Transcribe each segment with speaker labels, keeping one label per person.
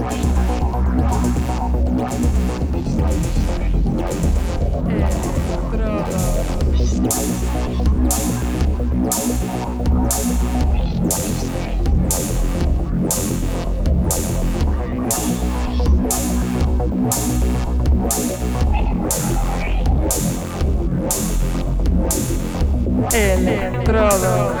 Speaker 1: Estrada. Electrodos.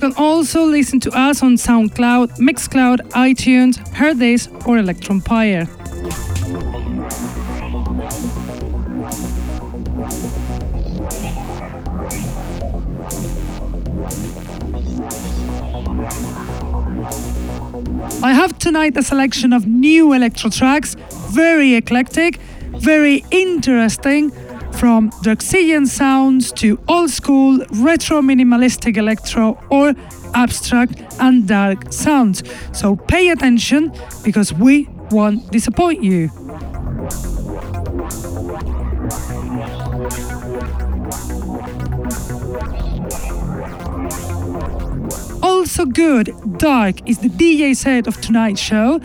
Speaker 1: You can also listen to us on SoundCloud, Mixcloud, iTunes, Hearthis, or Electronpire. I have tonight a selection of new electro tracks, very eclectic, very interesting, from Drexciyan sounds to old school retro minimalistic electro or abstract and dark sounds. So pay attention because we won't disappoint you. Also good, dark is the DJ set of tonight's show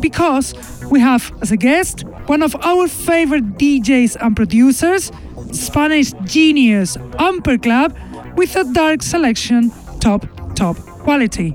Speaker 1: because we have as a guest one of our favorite DJs and producers, Spanish genius Amper Club, with a dark selection, top, top quality.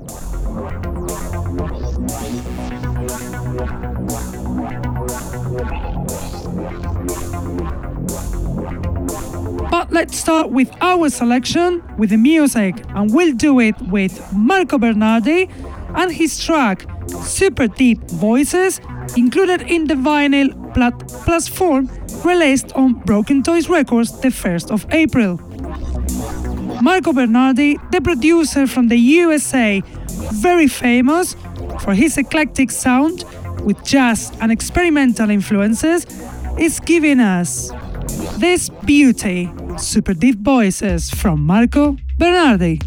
Speaker 1: But let's start with our selection with the music, and we'll do it with Marco Bernardi and his track Super Deep Voices, included in the vinyl Plat Plus Form, released on Broken Toys Records the 1st of April. Marco Bernardi, the producer from the USA, very famous for his eclectic sound with jazz and experimental influences, is giving us this beauty, super deep voices from Marco Bernardi.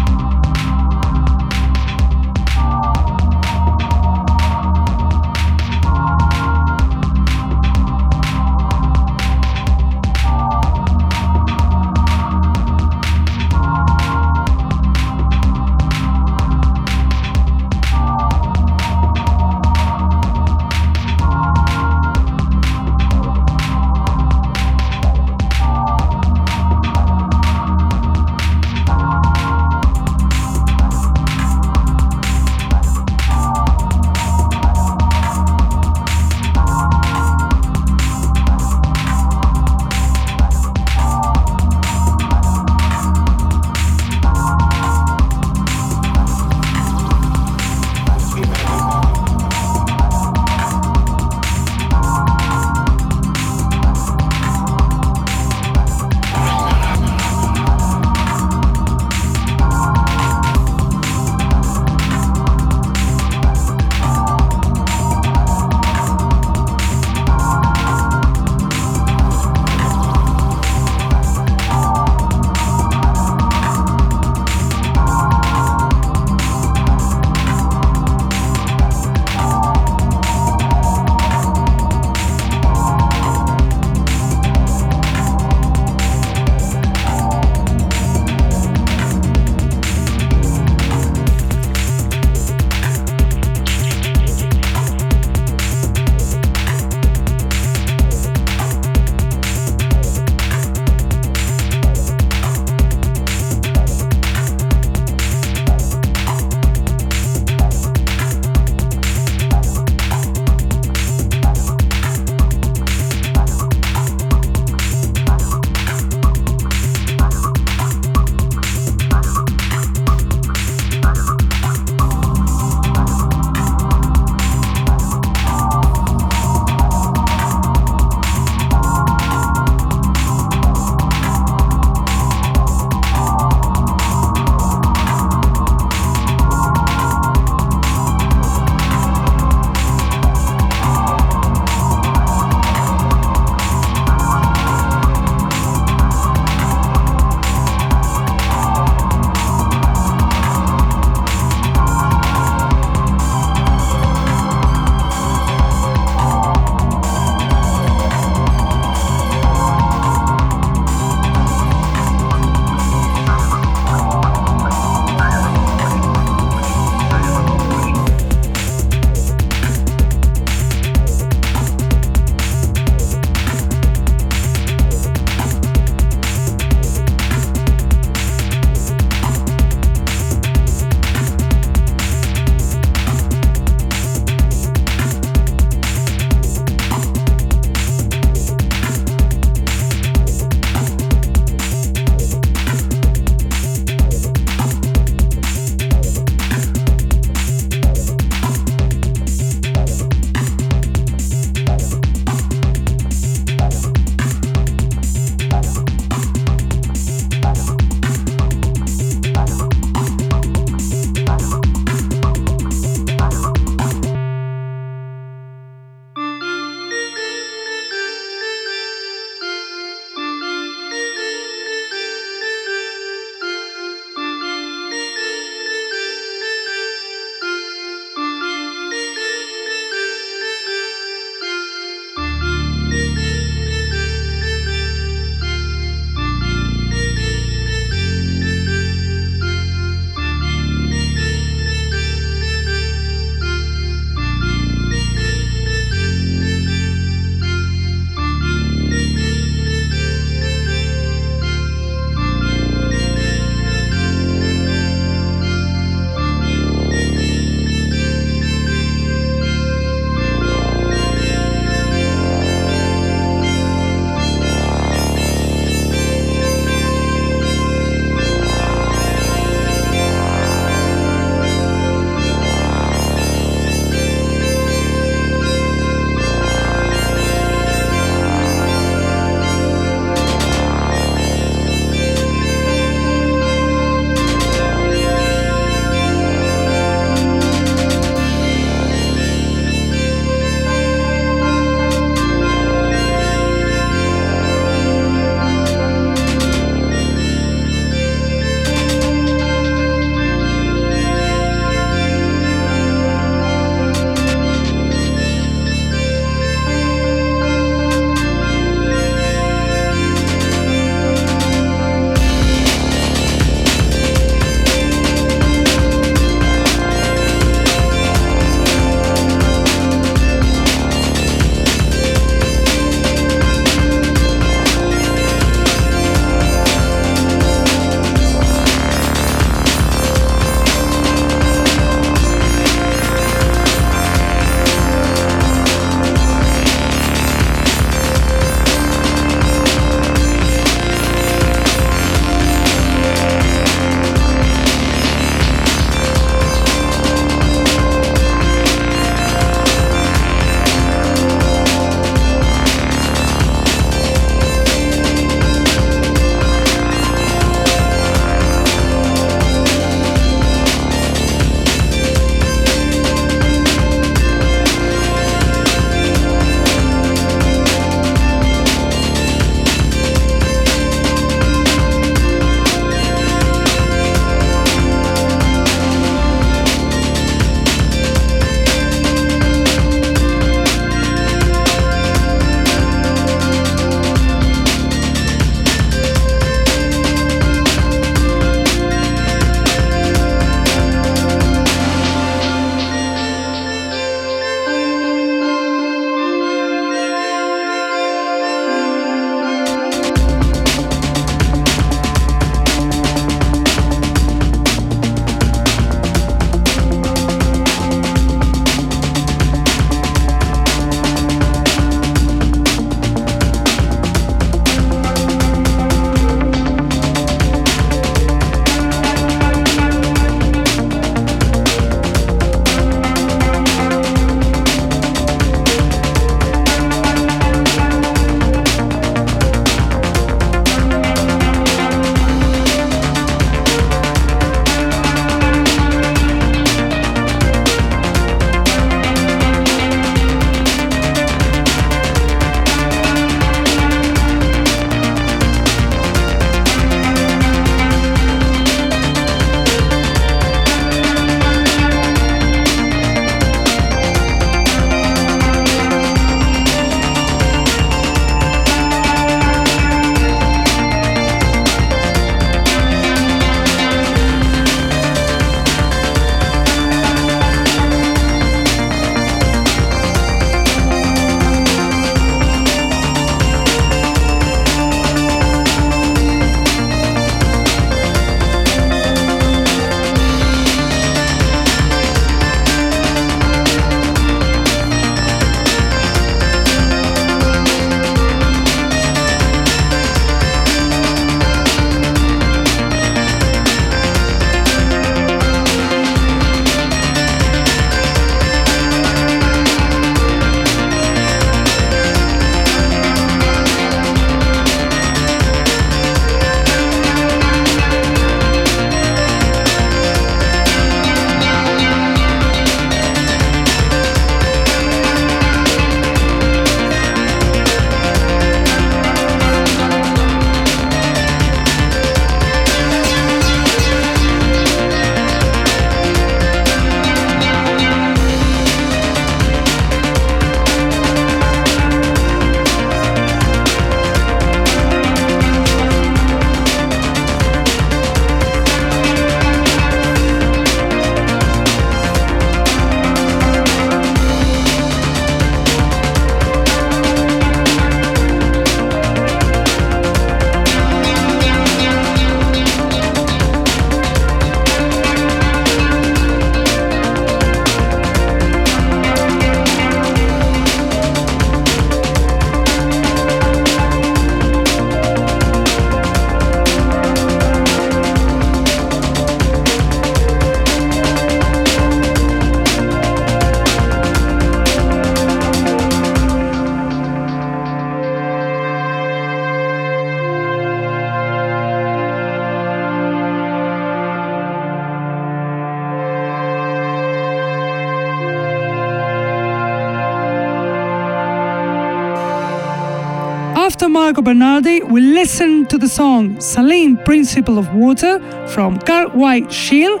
Speaker 1: Marco Bernardi, we listen to the song Saline Principle of Water from Carl White Shield,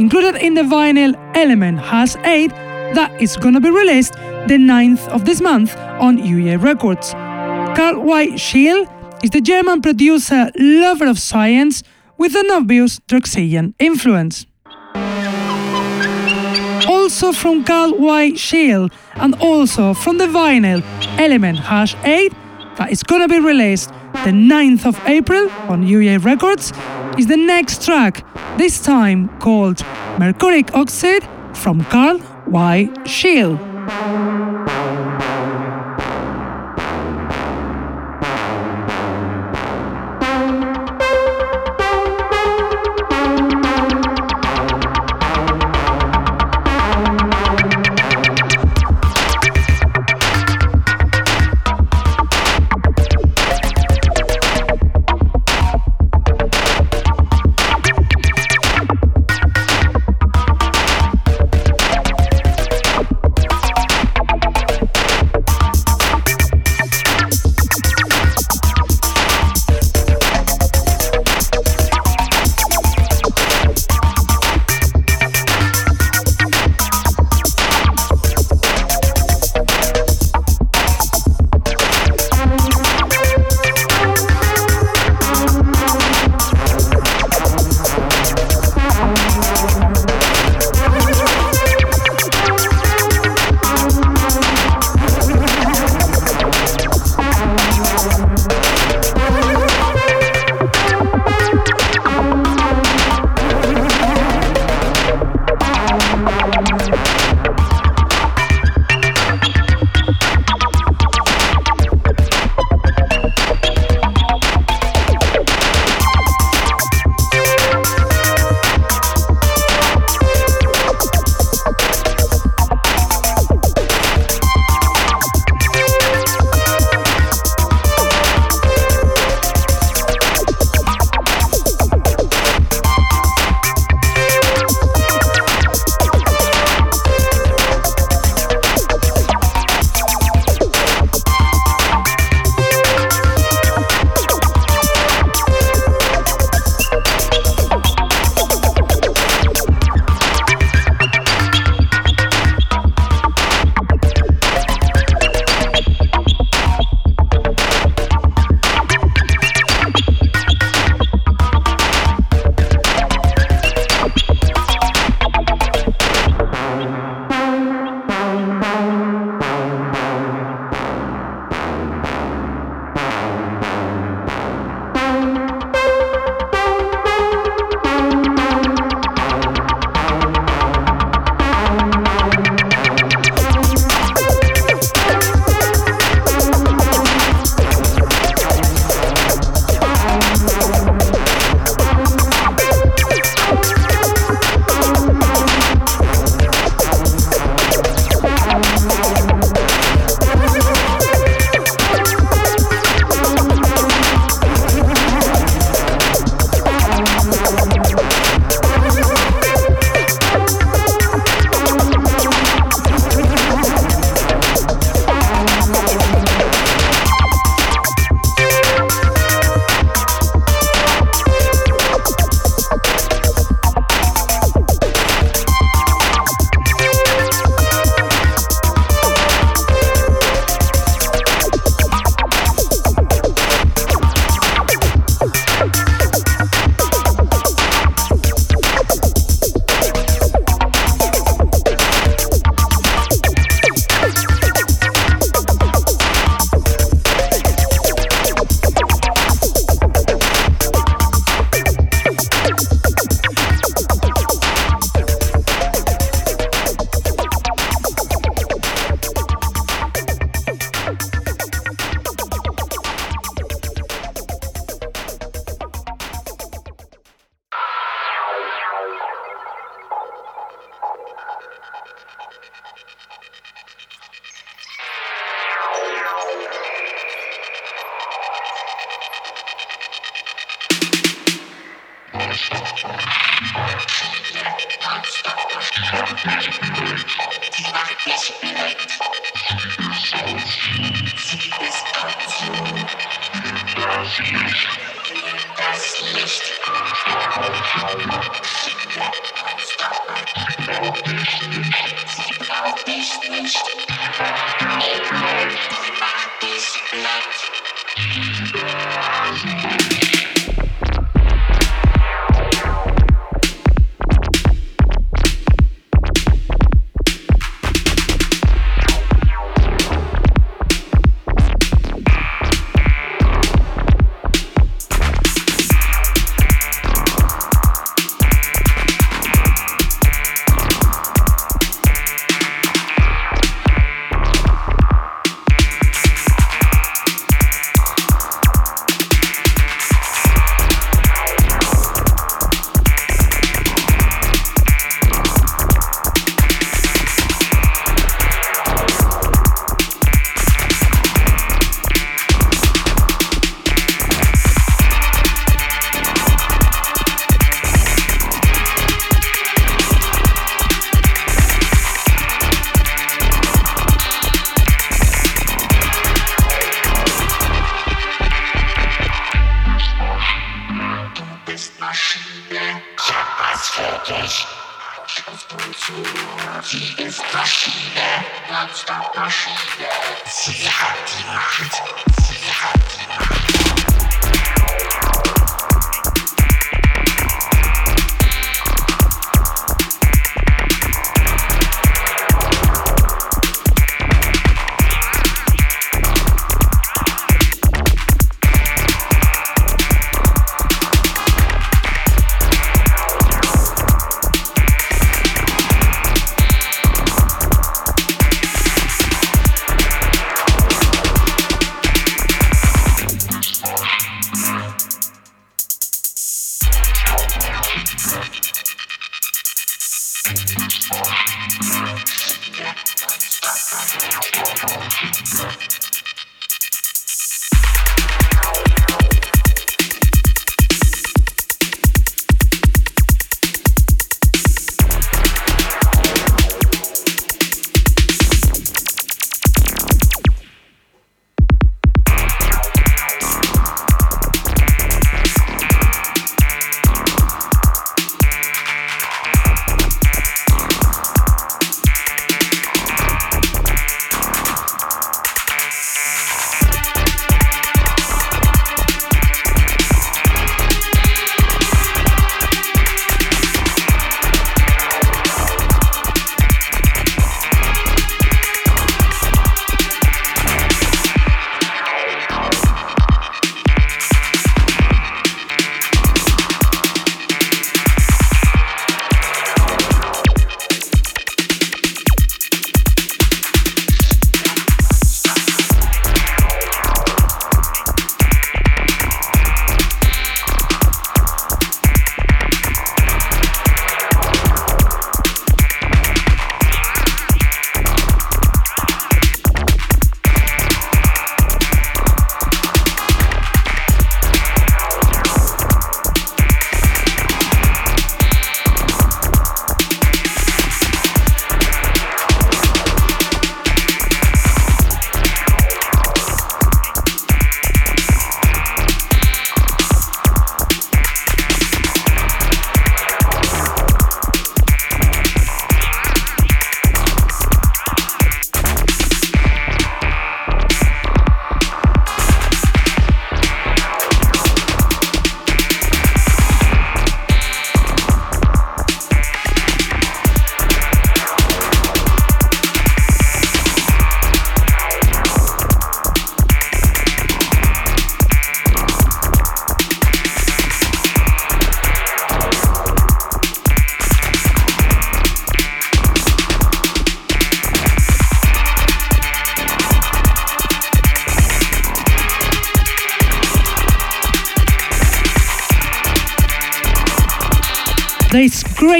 Speaker 1: included in the vinyl Element Has 8 that is gonna be released the 9th of this month on UEA Records. Carl White Shield is the German producer, lover of science, with an obvious Drexciyan influence. Also from Carl White Shield and also from the vinyl Element Hash 8 that is gonna be released the 9th of April on UA Records, is the next track, this time called Mercuric Oxide from Carl Y. Shield.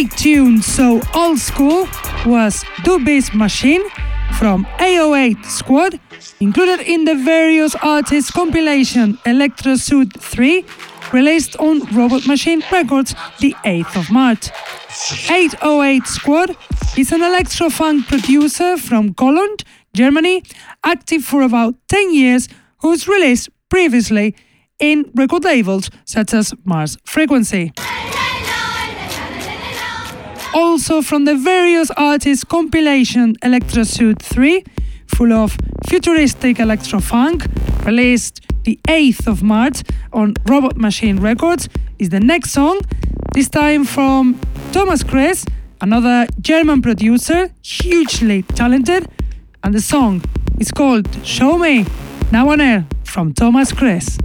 Speaker 1: Great tune, so old school, was Do Beast Machine from 808 Squad, included in the various artists compilation Electro Suit 3 released on Robot Machine Records the 8th of March. 808 Squad is an electro funk producer from Cologne, Germany, active for about 10 years, who's released previously in record labels such as Mars Frequency. Also from the various artists compilation Electrosuit 3, full of futuristic electro funk, released the 8th of March on Robot Machine Records, is the next song, this time from Thomas Kress, another German producer, hugely talented, and the song is called Show Me, now on air from Thomas Kress.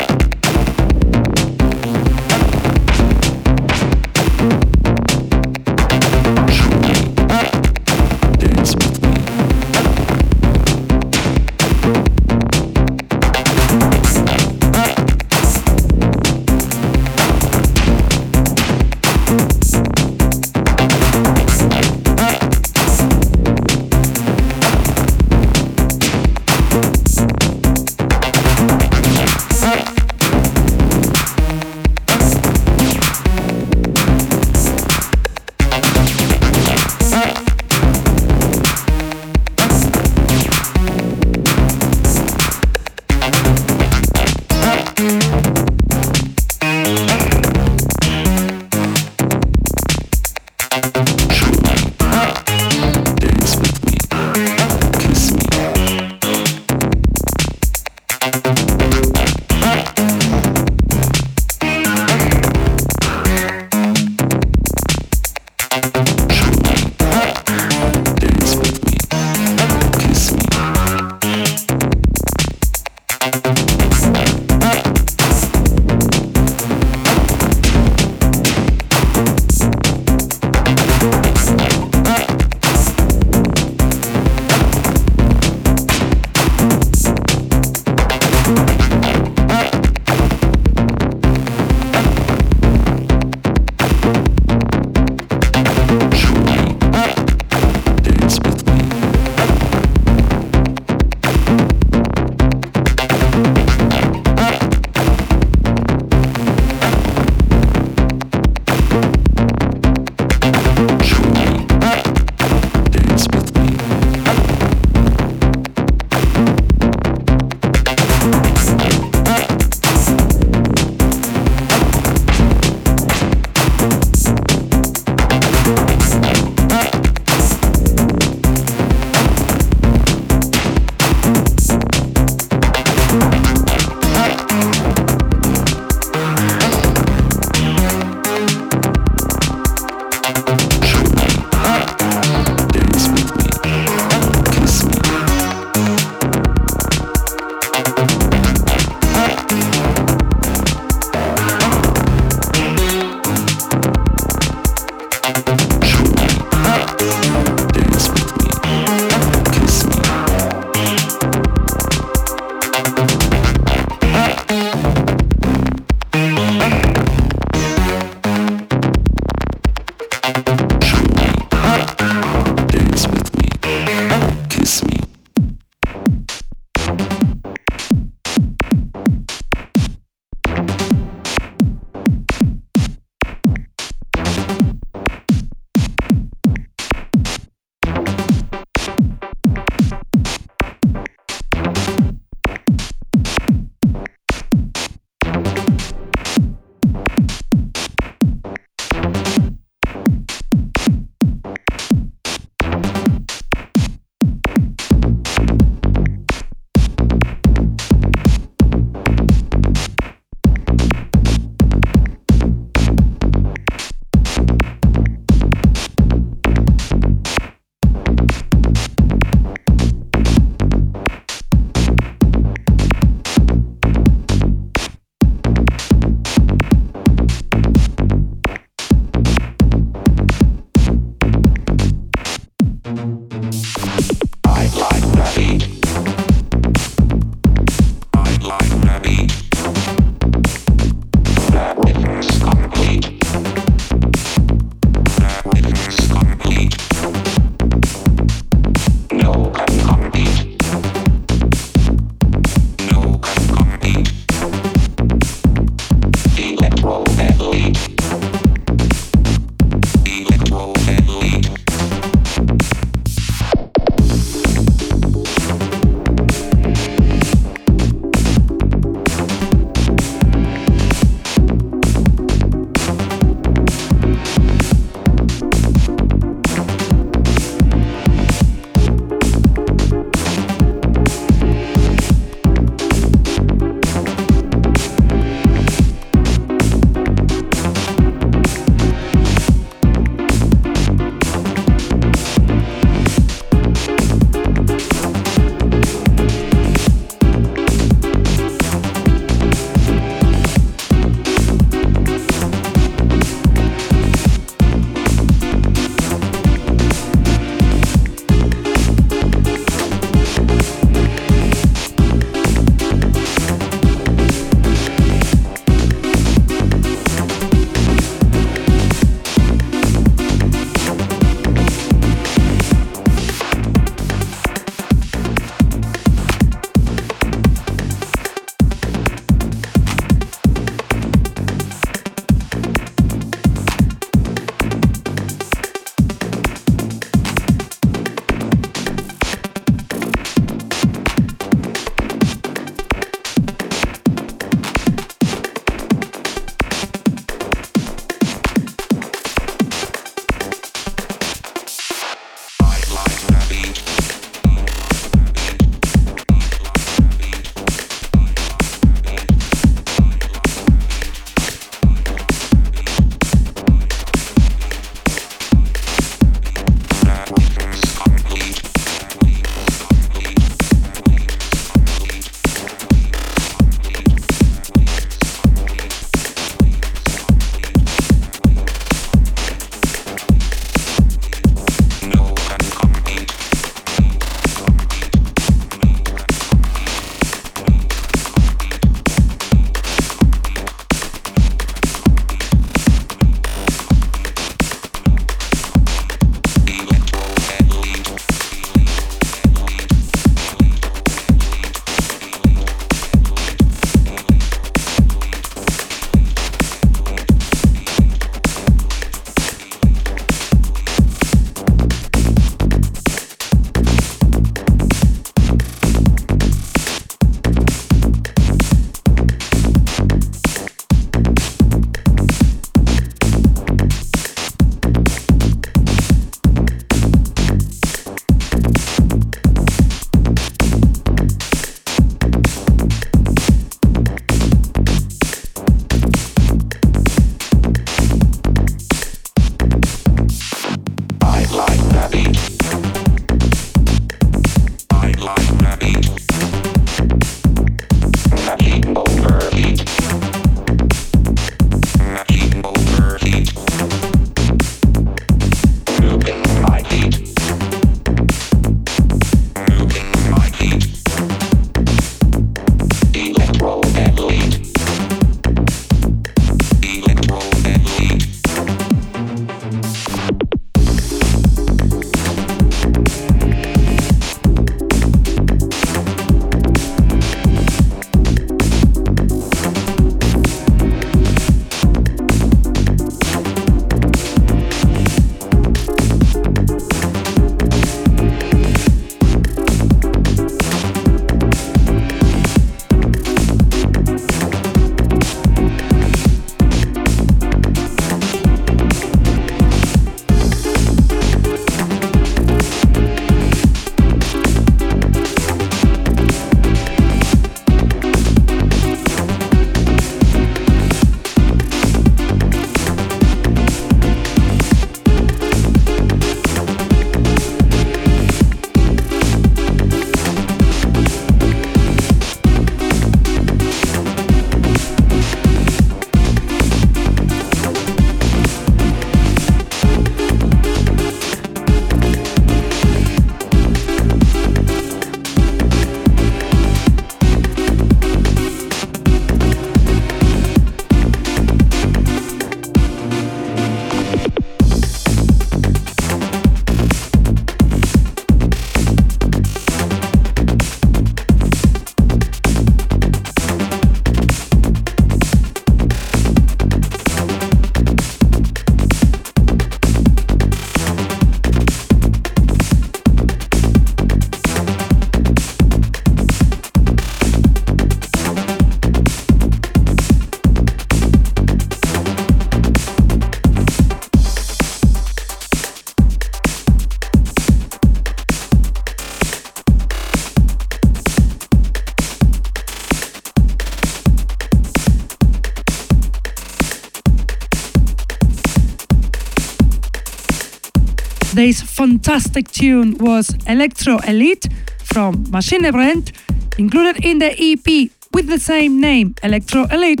Speaker 1: Today's fantastic tune was Electro Elite from Machine Maschinebrennt, included in the EP with the same name, Electro Elite,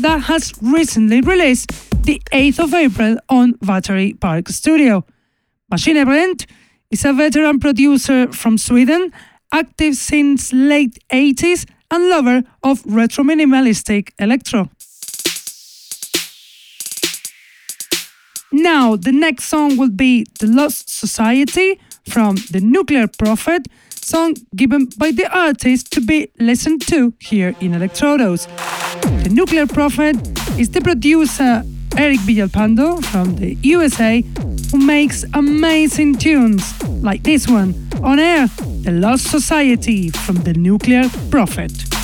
Speaker 1: that has recently released the 8th of April on Battery Park Studio. Machine Maschinebrennt is a veteran producer from Sweden, active since late 80s and lover of retro minimalistic electro. Now, the next song will be The Lost Society from The Nuclear Prophet, song given by the artist to be listened to here in Electrodos. The Nuclear Prophet is the producer Eric Villalpando from the USA who makes amazing tunes like this one on air The Lost Society from The Nuclear Prophet.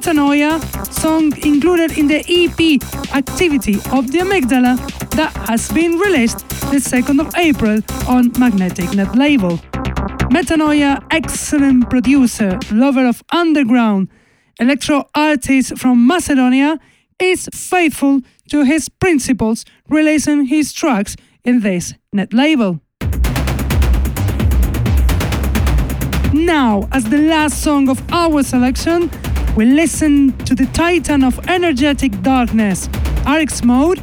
Speaker 1: Metanoia, song included in the EP Activity of the Amygdala that has been released the 2nd of April on Magnetic Net label. Metanoia, excellent producer, lover of underground, electro artist from Macedonia, is faithful to his principles, releasing his tracks in this net label. Now, as the last song of our selection, we listen to the titan of energetic darkness, RX Mode,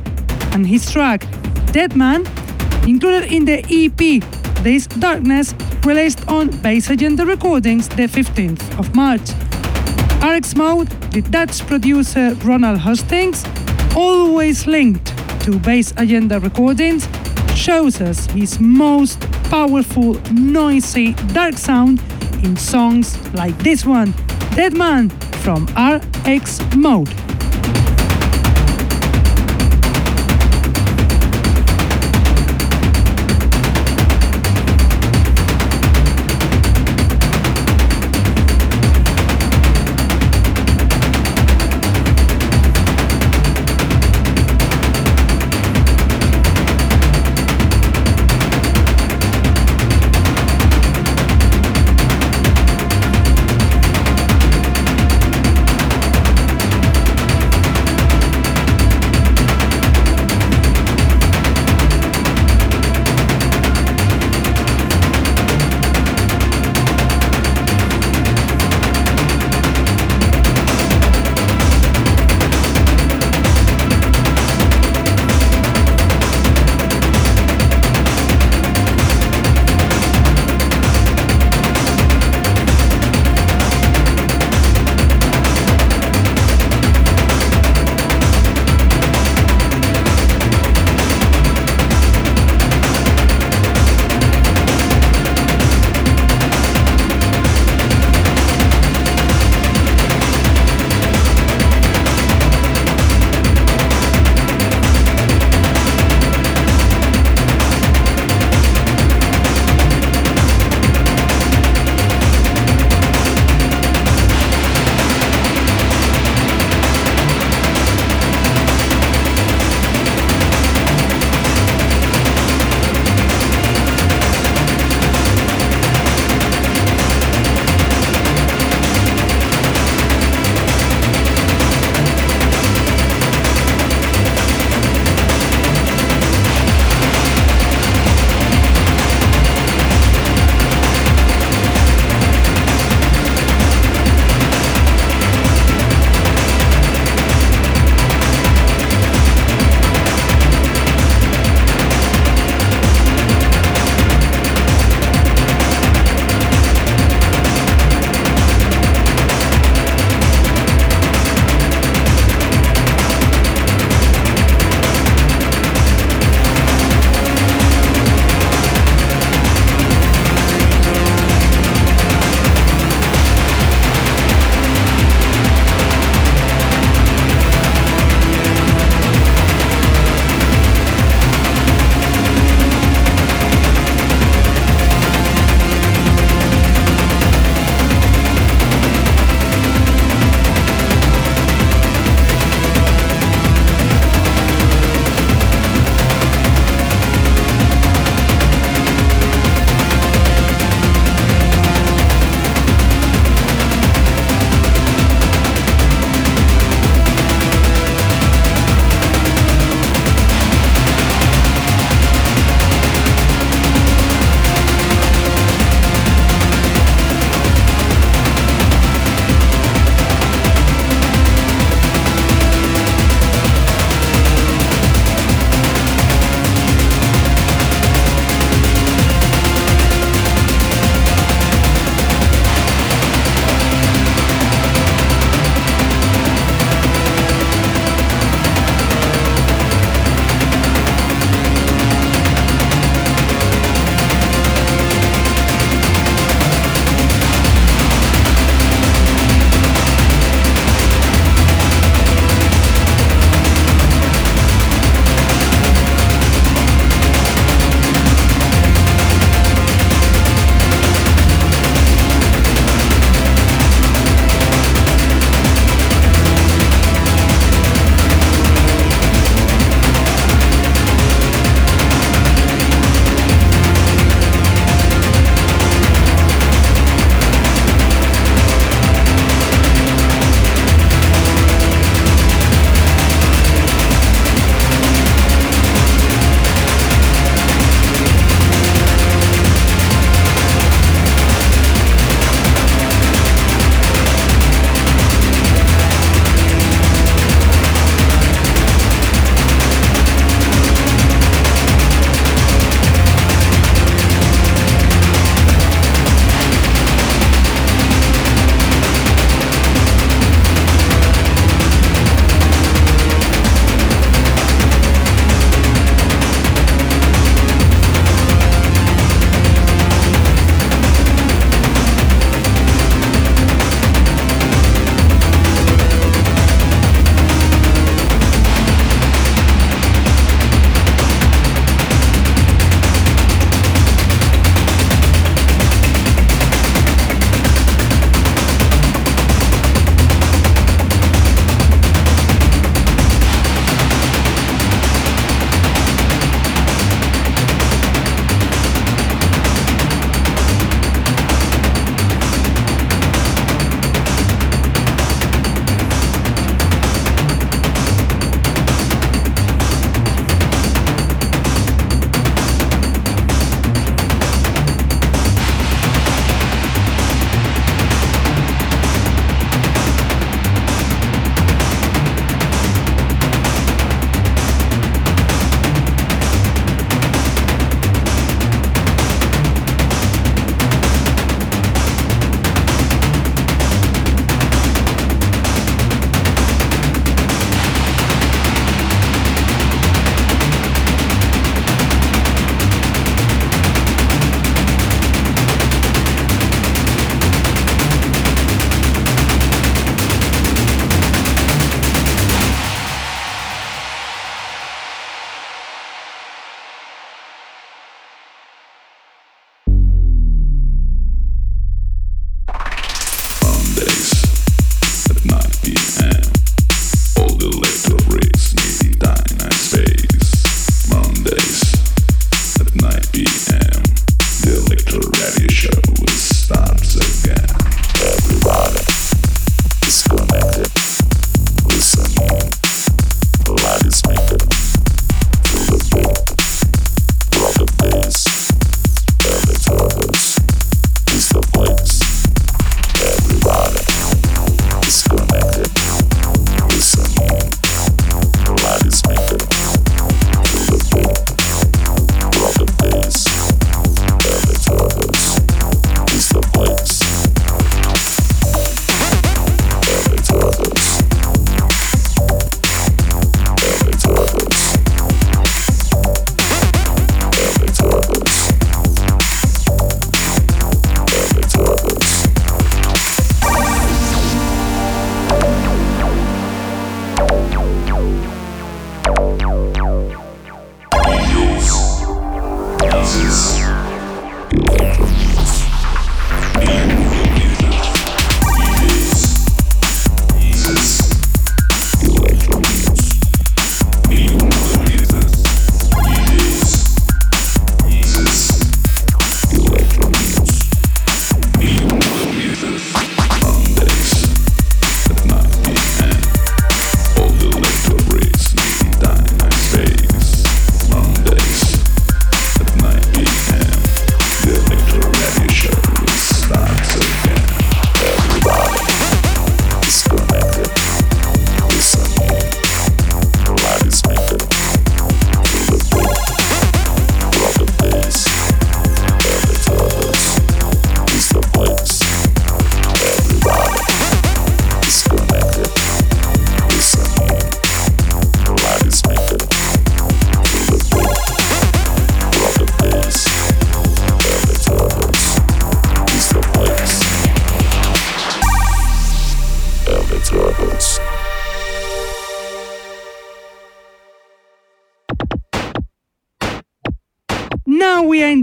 Speaker 1: and his track, Dead Man, included in the EP This Darkness, released on Bass Agenda Recordings the 15th of March. RX Mode, the Dutch producer Ronald Hustings, always linked to Bass Agenda Recordings, shows us his most powerful, noisy, dark sound in songs like this one, Dead Man from RX Mode.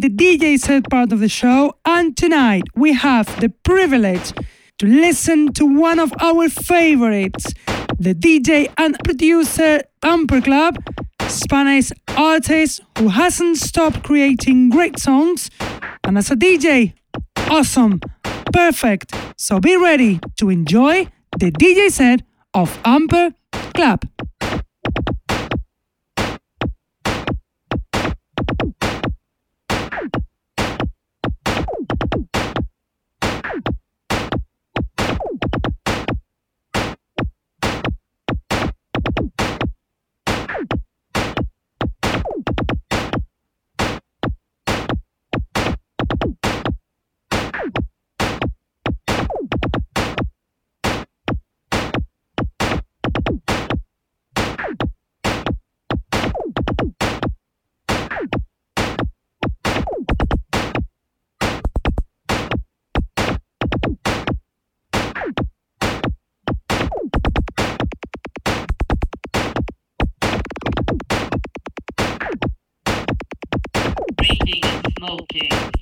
Speaker 1: DJ set part of the show, and tonight we have the privilege to listen to one of our favorites, the DJ and producer Amper Club, Spanish artist who hasn't stopped creating great songs, and as a DJ, awesome, perfect. So be ready to enjoy the DJ set of Amper Club.
Speaker 2: smoking.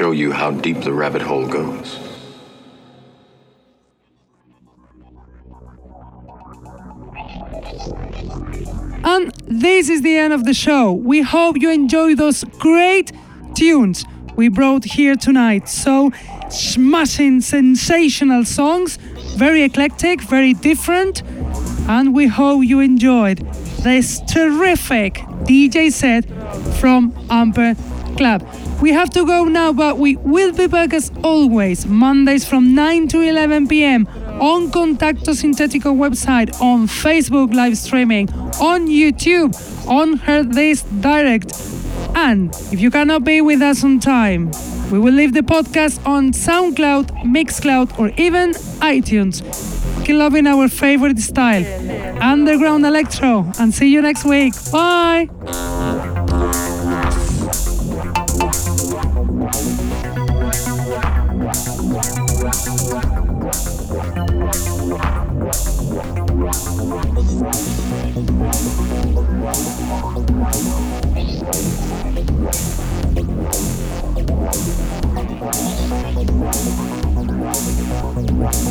Speaker 2: show you how deep the rabbit hole goes. And
Speaker 1: this is the end of the show. We hope you enjoy those great tunes we brought here tonight. So, smashing, sensational songs, very eclectic, very different, and we hope you enjoyed this terrific DJ set from Amber Club. We have to go now, but we will be back as always, Mondays from 9 to 11 p.m. on Contacto Sintetico website, on Facebook live streaming, on YouTube, on Hearthis.at. And if you cannot be with us on time, we will leave the podcast on SoundCloud, Mixcloud, or even iTunes. Keep loving our favorite style, underground electro, and see you next week. Bye!
Speaker 3: Wow.